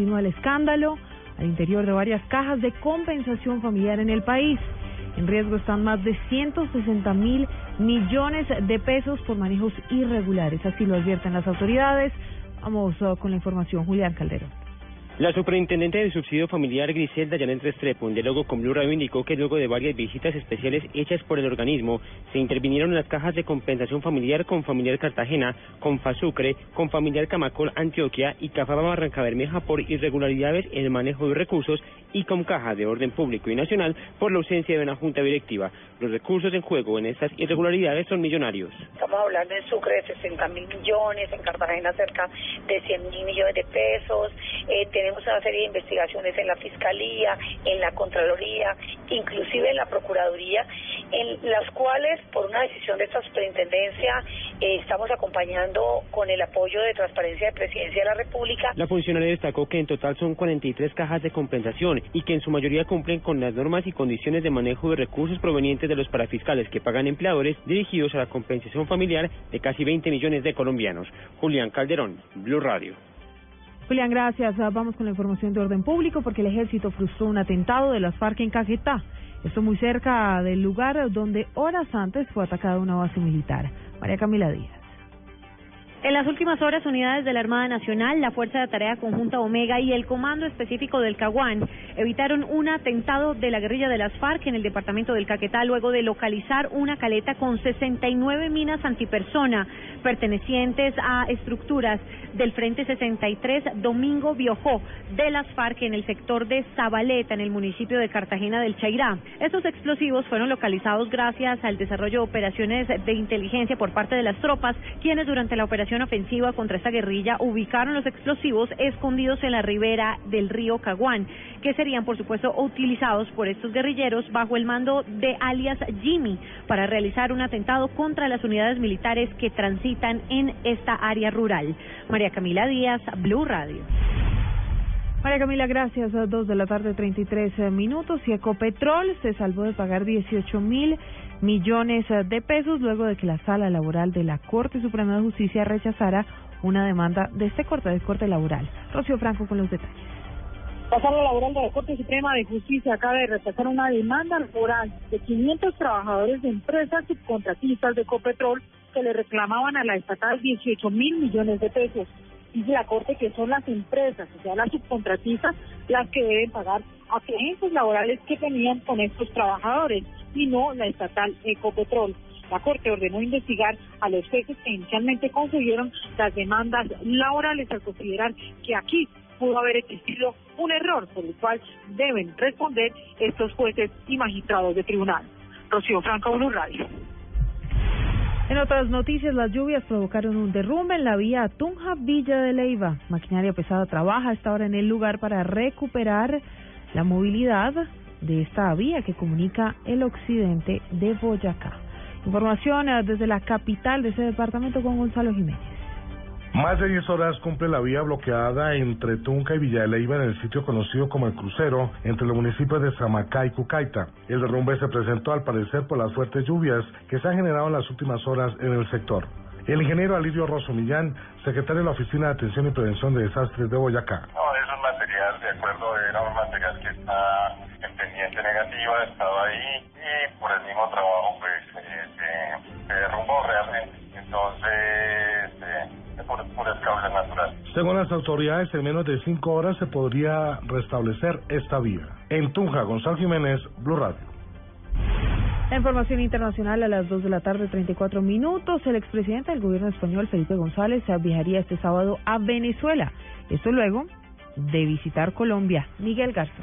Continúa el escándalo al interior de varias cajas de compensación familiar en el país. En riesgo están más de 160 mil millones de pesos por manejos irregulares. Así lo advierten las autoridades. Vamos uh, con la información. Julián Calderón. La superintendente del subsidio familiar Griselda Janet Restrepo, en diálogo con Blue Radio, indicó que luego de varias visitas especiales hechas por el organismo, se intervinieron las cajas de compensación familiar con Familiar Cartagena, con Fasucre, con Familiar Camacol Antioquia y Cafaba Barranca Bermeja por irregularidades en el manejo de recursos y con caja de orden público y nacional por la ausencia de una junta directiva. Los recursos en juego en estas irregularidades son millonarios. Estamos hablando en Sucre de 60 mil millones, en Cartagena cerca de 100 mil millones de pesos. Eh, tenemos una serie de investigaciones en la Fiscalía, en la Contraloría, inclusive en la Procuraduría, en las cuales, por una decisión de esta superintendencia, eh, estamos acompañando con el apoyo de Transparencia de Presidencia de la República. La funcionaria destacó que en total son 43 cajas de compensación y que en su mayoría cumplen con las normas y condiciones de manejo de recursos provenientes de los parafiscales que pagan empleadores dirigidos a la compensación familiar de casi 20 millones de colombianos. Julián Calderón, Blue Radio. Julián, gracias. Ah, Vamos con la información de orden público porque el ejército frustró un atentado de las FARC en Caquetá. Esto muy cerca del lugar donde horas antes fue atacada una base militar. María Camila Díaz. En las últimas horas, unidades de la Armada Nacional, la Fuerza de Tarea Conjunta Omega y el Comando Específico del Caguán evitaron un atentado de la guerrilla de las FARC en el departamento del Caquetá luego de localizar una caleta con 69 minas antipersona pertenecientes a estructuras del Frente 63 Domingo Biojó de las FARC en el sector de Zabaleta, en el municipio de Cartagena del Chairá. Estos explosivos fueron localizados gracias al desarrollo de operaciones de inteligencia por parte de las tropas, quienes durante la operación ofensiva contra esta guerrilla ubicaron los explosivos escondidos en la ribera del río Caguán, que serían por supuesto utilizados por estos guerrilleros bajo el mando de alias Jimmy para realizar un atentado contra las unidades militares que transitan en esta área rural. María Camila Díaz, Blue Radio. María Camila, gracias. A dos de la tarde, 33 minutos. Y Ecopetrol se salvó de pagar 18 mil millones de pesos luego de que la Sala Laboral de la Corte Suprema de Justicia rechazara una demanda de este corte, de corte laboral. Rocío Franco con los detalles. La Sala Laboral de la Corte Suprema de Justicia acaba de rechazar una demanda laboral de 500 trabajadores de empresas subcontratistas de Ecopetrol que le reclamaban a la estatal 18 mil millones de pesos. Dice la Corte que son las empresas, o sea, las subcontratistas, las que deben pagar accidentes laborales que tenían con estos trabajadores y no la estatal Ecopetrol. La Corte ordenó investigar a los jueces que inicialmente concedieron las demandas laborales al considerar que aquí pudo haber existido un error por el cual deben responder estos jueces y magistrados de tribunal. Rocío Franco, Blue Radio. En otras noticias, las lluvias provocaron un derrumbe en la vía Tunja Villa de Leiva. Maquinaria pesada trabaja a esta hora en el lugar para recuperar la movilidad de esta vía que comunica el occidente de Boyacá. Información eh, desde la capital de ese departamento con Gonzalo Jiménez. Más de 10 horas cumple la vía bloqueada entre Tunca y Villa de Leyva en el sitio conocido como El Crucero, entre los municipios de Samacá y Cucaita. El derrumbe se presentó al parecer por las fuertes lluvias que se han generado en las últimas horas en el sector. El ingeniero Alirio Rosso Millán, secretario de la Oficina de Atención y Prevención de Desastres de Boyacá. Acuerdo, era un material que está en pendiente negativa, estaba ahí y por el mismo trabajo pues eh, se, se derrumbó realmente. Entonces, eh, por, por el causa natural. Según las autoridades, en menos de cinco horas se podría restablecer esta vía. En Tunja, Gonzalo Jiménez, Blue Radio. La información internacional a las 2 de la tarde, 34 minutos. El expresidente del gobierno español, Felipe González, viajaría este sábado a Venezuela. Esto luego de visitar Colombia. Miguel Garza.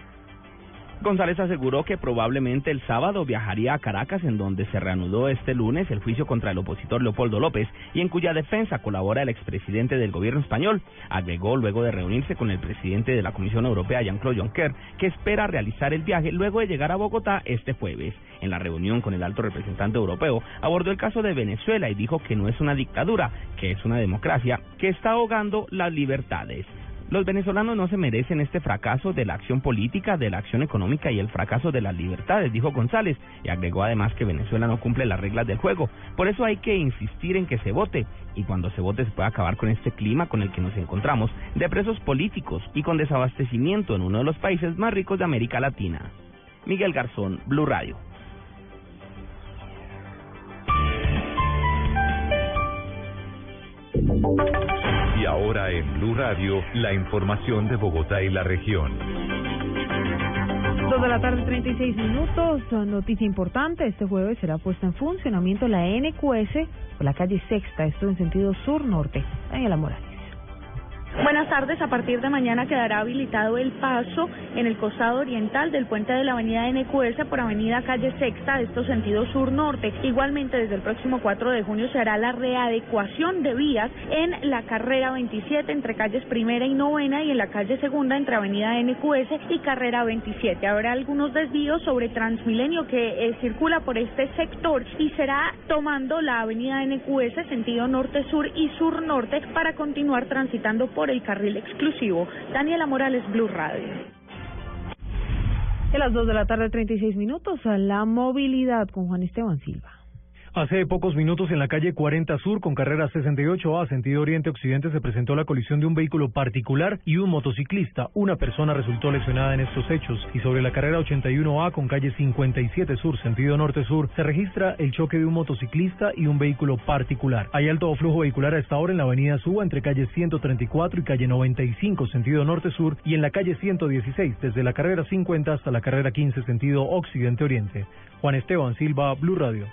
González aseguró que probablemente el sábado viajaría a Caracas, en donde se reanudó este lunes el juicio contra el opositor Leopoldo López y en cuya defensa colabora el expresidente del gobierno español. Agregó luego de reunirse con el presidente de la Comisión Europea, Jean-Claude Juncker, que espera realizar el viaje luego de llegar a Bogotá este jueves. En la reunión con el alto representante europeo, abordó el caso de Venezuela y dijo que no es una dictadura, que es una democracia que está ahogando las libertades. Los venezolanos no se merecen este fracaso de la acción política, de la acción económica y el fracaso de las libertades, dijo González, y agregó además que Venezuela no cumple las reglas del juego. Por eso hay que insistir en que se vote, y cuando se vote se puede acabar con este clima con el que nos encontramos, de presos políticos y con desabastecimiento en uno de los países más ricos de América Latina. Miguel Garzón, Blue Radio. Ahora en Blue Radio, la información de Bogotá y la región. Dos de la tarde, 36 minutos. Noticia importante: este jueves será puesta en funcionamiento la NQS por la calle Sexta, esto en sentido sur-norte. Daniela Morales. Buenas tardes. A partir de mañana quedará habilitado el paso en el costado oriental del puente de la avenida NQS por avenida Calle Sexta, de estos sentidos sur-norte. Igualmente, desde el próximo 4 de junio se hará la readecuación de vías en la carrera 27 entre calles primera y novena y en la calle segunda entre avenida NQS y carrera 27. Habrá algunos desvíos sobre Transmilenio que eh, circula por este sector y será tomando la avenida NQS sentido norte-sur y sur-norte para continuar transitando por el carril exclusivo. Daniela Morales, Blue Radio. A las 2 de la tarde, 36 minutos, a la movilidad con Juan Esteban Silva. Hace pocos minutos en la calle 40 Sur con carrera 68A sentido oriente-occidente se presentó la colisión de un vehículo particular y un motociclista. Una persona resultó lesionada en estos hechos y sobre la carrera 81A con calle 57 Sur sentido norte-sur se registra el choque de un motociclista y un vehículo particular. Hay alto flujo vehicular a esta hora en la avenida Suba entre calle 134 y calle 95 sentido norte-sur y en la calle 116 desde la carrera 50 hasta la carrera 15 sentido occidente-oriente. Juan Esteban Silva, Blue Radio.